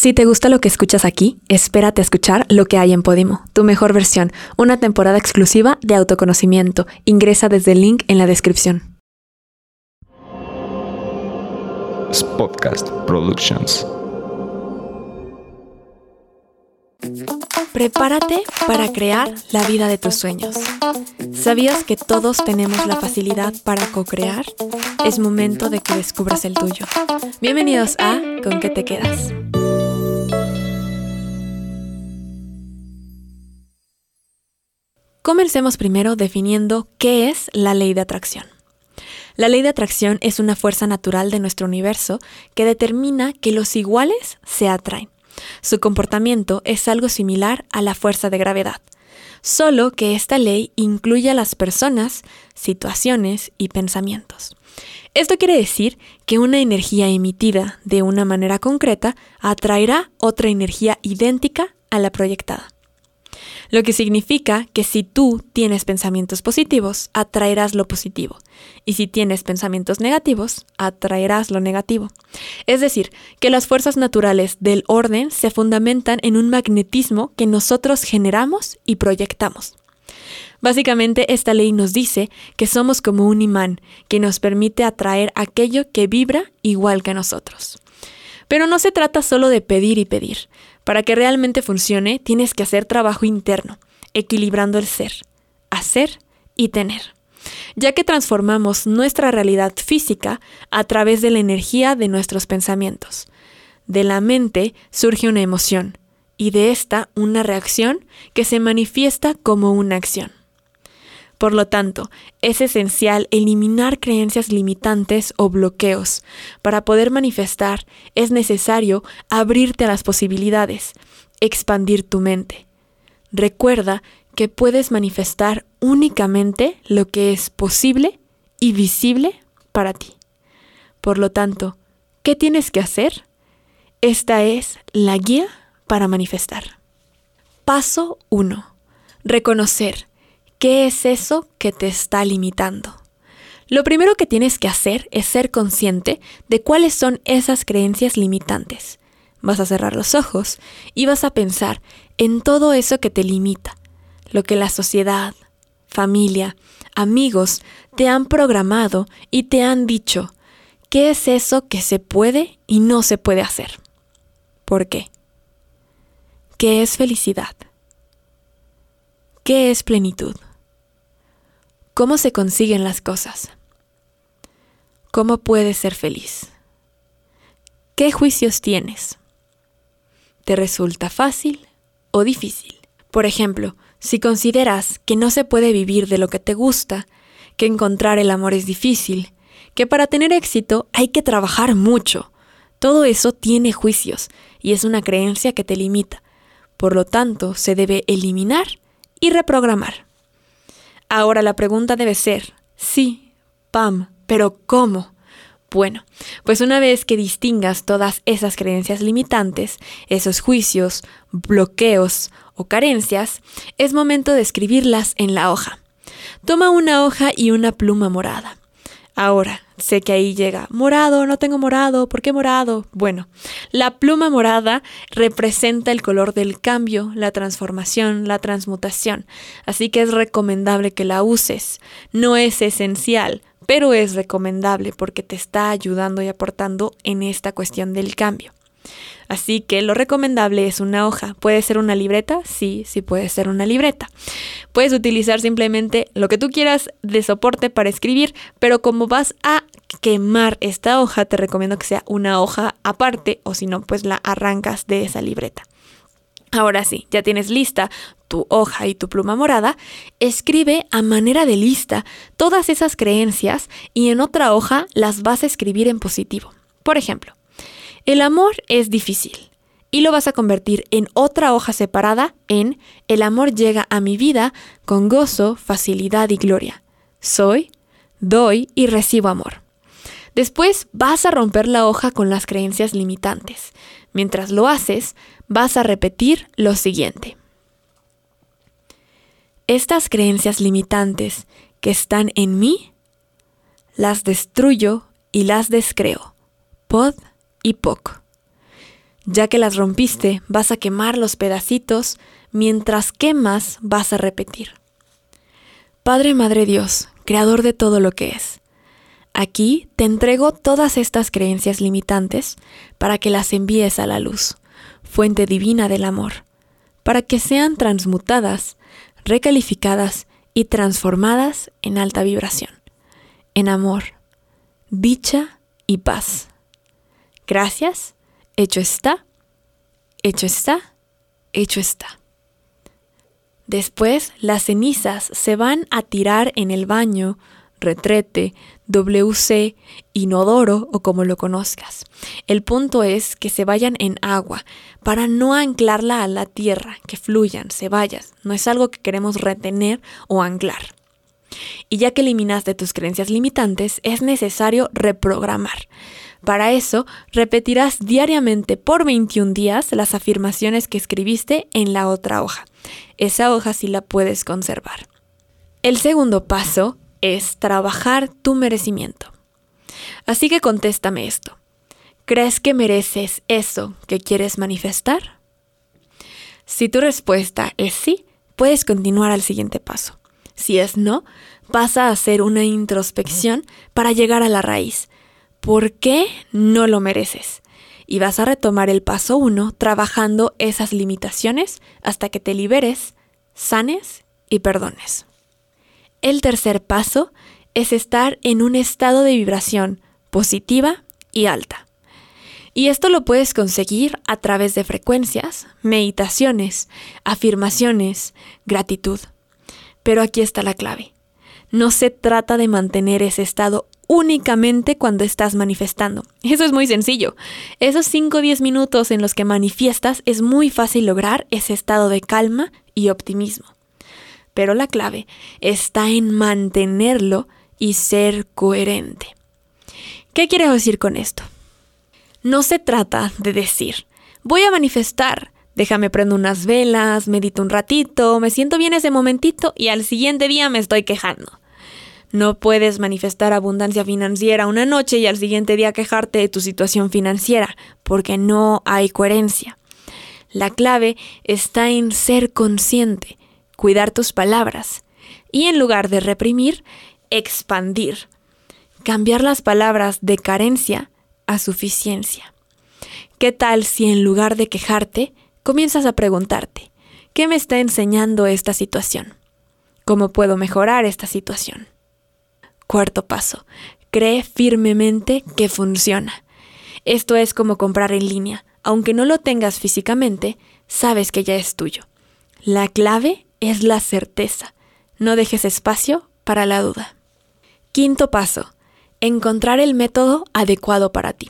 Si te gusta lo que escuchas aquí, espérate a escuchar lo que hay en Podimo, tu mejor versión, una temporada exclusiva de autoconocimiento. Ingresa desde el link en la descripción. Podcast Productions. Prepárate para crear la vida de tus sueños. ¿Sabías que todos tenemos la facilidad para co-crear? Es momento de que descubras el tuyo. Bienvenidos a ¿Con qué te quedas? Comencemos primero definiendo qué es la ley de atracción. La ley de atracción es una fuerza natural de nuestro universo que determina que los iguales se atraen. Su comportamiento es algo similar a la fuerza de gravedad, solo que esta ley incluye a las personas, situaciones y pensamientos. Esto quiere decir que una energía emitida de una manera concreta atraerá otra energía idéntica a la proyectada lo que significa que si tú tienes pensamientos positivos, atraerás lo positivo, y si tienes pensamientos negativos, atraerás lo negativo. Es decir, que las fuerzas naturales del orden se fundamentan en un magnetismo que nosotros generamos y proyectamos. Básicamente esta ley nos dice que somos como un imán que nos permite atraer aquello que vibra igual que nosotros. Pero no se trata solo de pedir y pedir. Para que realmente funcione, tienes que hacer trabajo interno, equilibrando el ser, hacer y tener, ya que transformamos nuestra realidad física a través de la energía de nuestros pensamientos. De la mente surge una emoción y de esta una reacción que se manifiesta como una acción. Por lo tanto, es esencial eliminar creencias limitantes o bloqueos. Para poder manifestar, es necesario abrirte a las posibilidades, expandir tu mente. Recuerda que puedes manifestar únicamente lo que es posible y visible para ti. Por lo tanto, ¿qué tienes que hacer? Esta es la guía para manifestar. Paso 1. Reconocer ¿Qué es eso que te está limitando? Lo primero que tienes que hacer es ser consciente de cuáles son esas creencias limitantes. Vas a cerrar los ojos y vas a pensar en todo eso que te limita, lo que la sociedad, familia, amigos te han programado y te han dicho, ¿qué es eso que se puede y no se puede hacer? ¿Por qué? ¿Qué es felicidad? ¿Qué es plenitud? ¿Cómo se consiguen las cosas? ¿Cómo puedes ser feliz? ¿Qué juicios tienes? ¿Te resulta fácil o difícil? Por ejemplo, si consideras que no se puede vivir de lo que te gusta, que encontrar el amor es difícil, que para tener éxito hay que trabajar mucho, todo eso tiene juicios y es una creencia que te limita. Por lo tanto, se debe eliminar y reprogramar. Ahora la pregunta debe ser, sí, Pam, pero ¿cómo? Bueno, pues una vez que distingas todas esas creencias limitantes, esos juicios, bloqueos o carencias, es momento de escribirlas en la hoja. Toma una hoja y una pluma morada. Ahora, sé que ahí llega, morado, no tengo morado, ¿por qué morado? Bueno, la pluma morada representa el color del cambio, la transformación, la transmutación, así que es recomendable que la uses. No es esencial, pero es recomendable porque te está ayudando y aportando en esta cuestión del cambio. Así que lo recomendable es una hoja. ¿Puede ser una libreta? Sí, sí puede ser una libreta. Puedes utilizar simplemente lo que tú quieras de soporte para escribir, pero como vas a quemar esta hoja, te recomiendo que sea una hoja aparte o si no, pues la arrancas de esa libreta. Ahora sí, ya tienes lista tu hoja y tu pluma morada, escribe a manera de lista todas esas creencias y en otra hoja las vas a escribir en positivo. Por ejemplo, el amor es difícil y lo vas a convertir en otra hoja separada en El amor llega a mi vida con gozo, facilidad y gloria. Soy, doy y recibo amor. Después vas a romper la hoja con las creencias limitantes. Mientras lo haces, vas a repetir lo siguiente. Estas creencias limitantes que están en mí, las destruyo y las descreo. Pod y POC. Ya que las rompiste, vas a quemar los pedacitos, mientras quemas vas a repetir. Padre, Madre Dios, Creador de todo lo que es. Aquí te entrego todas estas creencias limitantes para que las envíes a la luz, fuente divina del amor, para que sean transmutadas, recalificadas y transformadas en alta vibración, en amor, dicha y paz. Gracias, hecho está, hecho está, hecho está. Después las cenizas se van a tirar en el baño, retrete, WC, inodoro o como lo conozcas. El punto es que se vayan en agua para no anclarla a la tierra, que fluyan, se vayan. No es algo que queremos retener o anclar. Y ya que eliminaste tus creencias limitantes, es necesario reprogramar. Para eso, repetirás diariamente por 21 días las afirmaciones que escribiste en la otra hoja. Esa hoja sí la puedes conservar. El segundo paso es trabajar tu merecimiento. Así que contéstame esto. ¿Crees que mereces eso que quieres manifestar? Si tu respuesta es sí, puedes continuar al siguiente paso. Si es no, pasa a hacer una introspección para llegar a la raíz. ¿Por qué no lo mereces? Y vas a retomar el paso uno trabajando esas limitaciones hasta que te liberes, sanes y perdones. El tercer paso es estar en un estado de vibración positiva y alta. Y esto lo puedes conseguir a través de frecuencias, meditaciones, afirmaciones, gratitud. Pero aquí está la clave. No se trata de mantener ese estado únicamente cuando estás manifestando. Eso es muy sencillo. Esos 5 o 10 minutos en los que manifiestas es muy fácil lograr ese estado de calma y optimismo pero la clave está en mantenerlo y ser coherente. ¿Qué quiero decir con esto? No se trata de decir, voy a manifestar, déjame prendo unas velas, medito un ratito, me siento bien ese momentito y al siguiente día me estoy quejando. No puedes manifestar abundancia financiera una noche y al siguiente día quejarte de tu situación financiera, porque no hay coherencia. La clave está en ser consciente, cuidar tus palabras y en lugar de reprimir, expandir. Cambiar las palabras de carencia a suficiencia. ¿Qué tal si en lugar de quejarte, comienzas a preguntarte, ¿qué me está enseñando esta situación? ¿Cómo puedo mejorar esta situación? Cuarto paso, cree firmemente que funciona. Esto es como comprar en línea. Aunque no lo tengas físicamente, sabes que ya es tuyo. La clave es la certeza. No dejes espacio para la duda. Quinto paso. Encontrar el método adecuado para ti.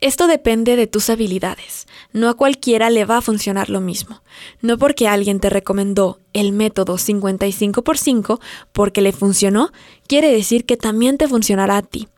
Esto depende de tus habilidades. No a cualquiera le va a funcionar lo mismo. No porque alguien te recomendó el método 55 por 5 porque le funcionó, quiere decir que también te funcionará a ti.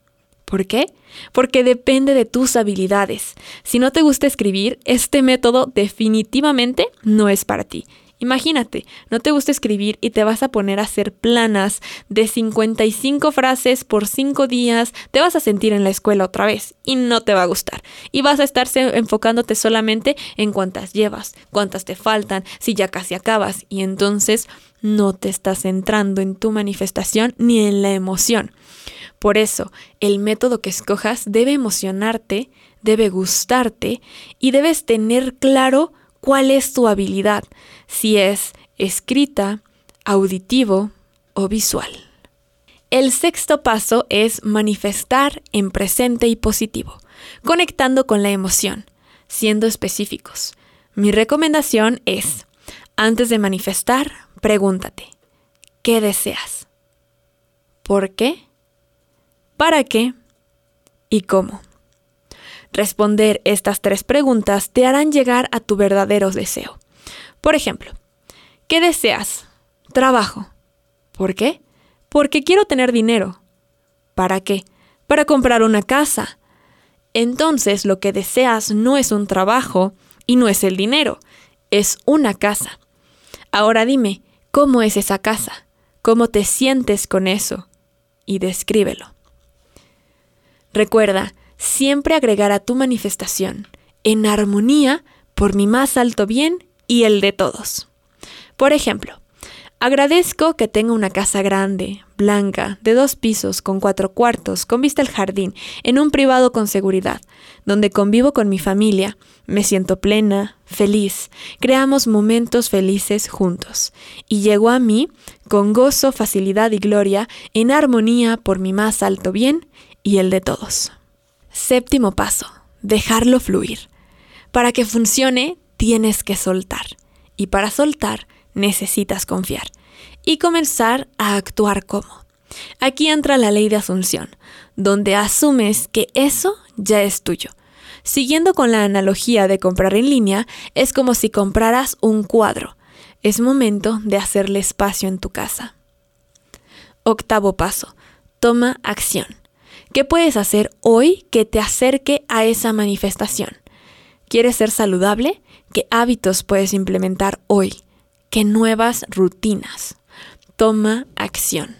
¿Por qué? Porque depende de tus habilidades. Si no te gusta escribir, este método definitivamente no es para ti. Imagínate, no te gusta escribir y te vas a poner a hacer planas de 55 frases por 5 días, te vas a sentir en la escuela otra vez y no te va a gustar. Y vas a estarse enfocándote solamente en cuántas llevas, cuántas te faltan, si ya casi acabas y entonces no te estás centrando en tu manifestación ni en la emoción. Por eso, el método que escojas debe emocionarte, debe gustarte y debes tener claro cuál es tu habilidad, si es escrita, auditivo o visual. El sexto paso es manifestar en presente y positivo, conectando con la emoción, siendo específicos. Mi recomendación es, antes de manifestar, pregúntate, ¿qué deseas? ¿Por qué? ¿Para qué? ¿Y cómo? Responder estas tres preguntas te harán llegar a tu verdadero deseo. Por ejemplo, ¿qué deseas? Trabajo. ¿Por qué? Porque quiero tener dinero. ¿Para qué? Para comprar una casa. Entonces lo que deseas no es un trabajo y no es el dinero, es una casa. Ahora dime, ¿cómo es esa casa? ¿Cómo te sientes con eso? Y descríbelo. Recuerda, siempre agregar a tu manifestación en armonía por mi más alto bien y el de todos. Por ejemplo, agradezco que tenga una casa grande, blanca, de dos pisos, con cuatro cuartos, con vista al jardín, en un privado con seguridad, donde convivo con mi familia, me siento plena, feliz, creamos momentos felices juntos, y llegó a mí con gozo, facilidad y gloria, en armonía por mi más alto bien y el de todos. Séptimo paso, dejarlo fluir. Para que funcione, tienes que soltar. Y para soltar, necesitas confiar. Y comenzar a actuar como. Aquí entra la ley de asunción, donde asumes que eso ya es tuyo. Siguiendo con la analogía de comprar en línea, es como si compraras un cuadro. Es momento de hacerle espacio en tu casa. Octavo paso. Toma acción. ¿Qué puedes hacer hoy que te acerque a esa manifestación? ¿Quieres ser saludable? ¿Qué hábitos puedes implementar hoy? ¿Qué nuevas rutinas? Toma acción.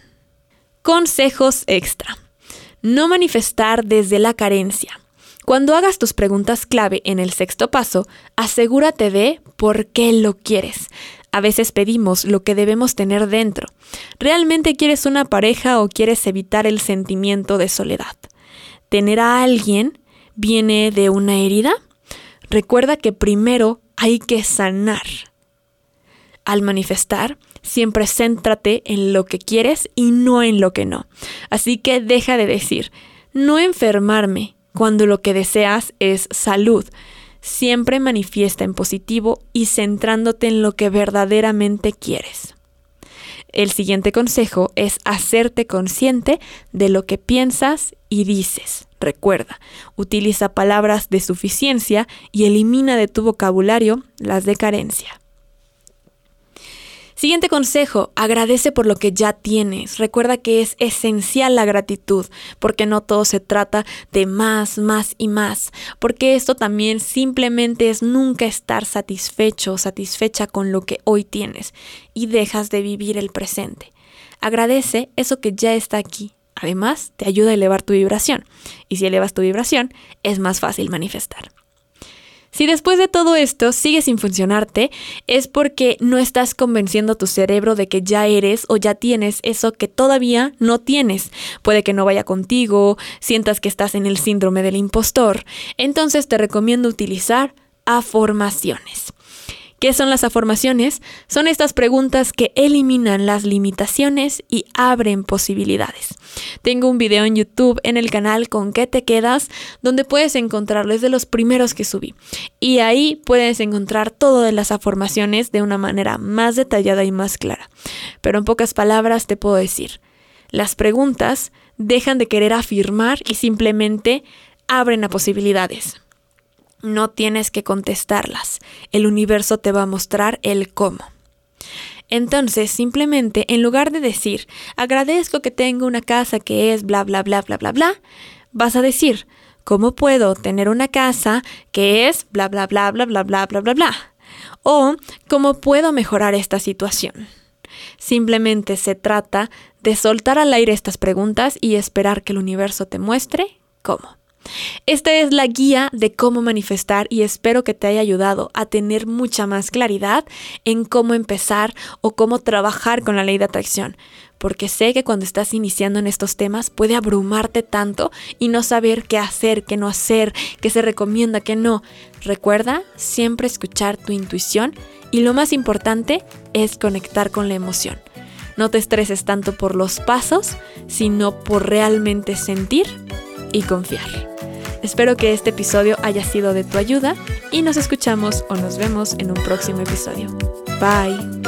Consejos extra. No manifestar desde la carencia. Cuando hagas tus preguntas clave en el sexto paso, asegúrate de por qué lo quieres. A veces pedimos lo que debemos tener dentro. ¿Realmente quieres una pareja o quieres evitar el sentimiento de soledad? ¿Tener a alguien viene de una herida? Recuerda que primero hay que sanar. Al manifestar, siempre céntrate en lo que quieres y no en lo que no. Así que deja de decir, no enfermarme, cuando lo que deseas es salud siempre manifiesta en positivo y centrándote en lo que verdaderamente quieres. El siguiente consejo es hacerte consciente de lo que piensas y dices. Recuerda, utiliza palabras de suficiencia y elimina de tu vocabulario las de carencia. Siguiente consejo, agradece por lo que ya tienes. Recuerda que es esencial la gratitud, porque no todo se trata de más, más y más, porque esto también simplemente es nunca estar satisfecho o satisfecha con lo que hoy tienes y dejas de vivir el presente. Agradece eso que ya está aquí. Además, te ayuda a elevar tu vibración. Y si elevas tu vibración, es más fácil manifestar. Si después de todo esto sigue sin funcionarte, es porque no estás convenciendo a tu cerebro de que ya eres o ya tienes eso que todavía no tienes. Puede que no vaya contigo, sientas que estás en el síndrome del impostor. Entonces te recomiendo utilizar afirmaciones. ¿Qué son las afirmaciones? Son estas preguntas que eliminan las limitaciones y abren posibilidades. Tengo un video en YouTube en el canal con qué te quedas, donde puedes encontrarles de los primeros que subí. Y ahí puedes encontrar todo de las afirmaciones de una manera más detallada y más clara. Pero en pocas palabras te puedo decir, las preguntas dejan de querer afirmar y simplemente abren a posibilidades. No tienes que contestarlas. El universo te va a mostrar el cómo. Entonces, simplemente, en lugar de decir, agradezco que tengo una casa que es bla, bla, bla, bla, bla, bla, vas a decir, ¿cómo puedo tener una casa que es bla, bla, bla, bla, bla, bla, bla, bla, bla? O, ¿cómo puedo mejorar esta situación? Simplemente se trata de soltar al aire estas preguntas y esperar que el universo te muestre cómo. Esta es la guía de cómo manifestar y espero que te haya ayudado a tener mucha más claridad en cómo empezar o cómo trabajar con la ley de atracción. Porque sé que cuando estás iniciando en estos temas puede abrumarte tanto y no saber qué hacer, qué no hacer, qué se recomienda, qué no. Recuerda siempre escuchar tu intuición y lo más importante es conectar con la emoción. No te estreses tanto por los pasos, sino por realmente sentir y confiar. Espero que este episodio haya sido de tu ayuda y nos escuchamos o nos vemos en un próximo episodio. Bye.